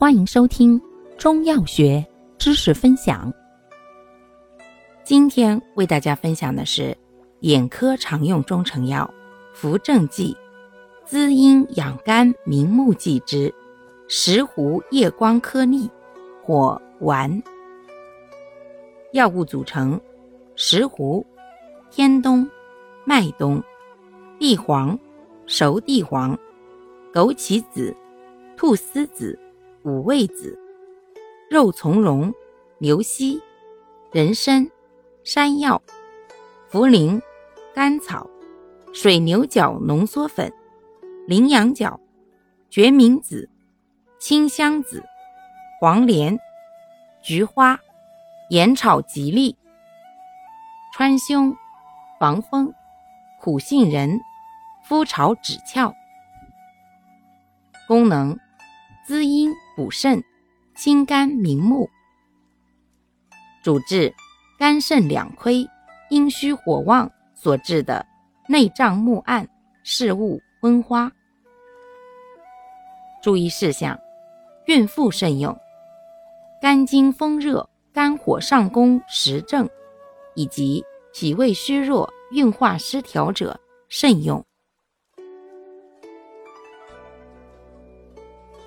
欢迎收听中药学知识分享。今天为大家分享的是眼科常用中成药扶正剂，滋阴养肝明目剂之石斛夜光颗粒或丸。药物组成：石斛、天冬、麦冬、地黄、熟地黄、枸杞子、菟丝子。五味子、肉苁蓉、牛膝、人参、山药、茯苓、甘草、水牛角浓缩粉、羚羊角、决明子、清香子、黄连、菊花、盐炒吉利、川芎、防风、苦杏仁、麸炒枳壳。功能。滋阴补肾，清肝明目。主治肝肾两亏、阴虚火旺所致的内胀目暗、视物昏花。注意事项：孕妇慎用；肝经风热、肝火上攻实症，以及脾胃虚弱、运化失调者慎用。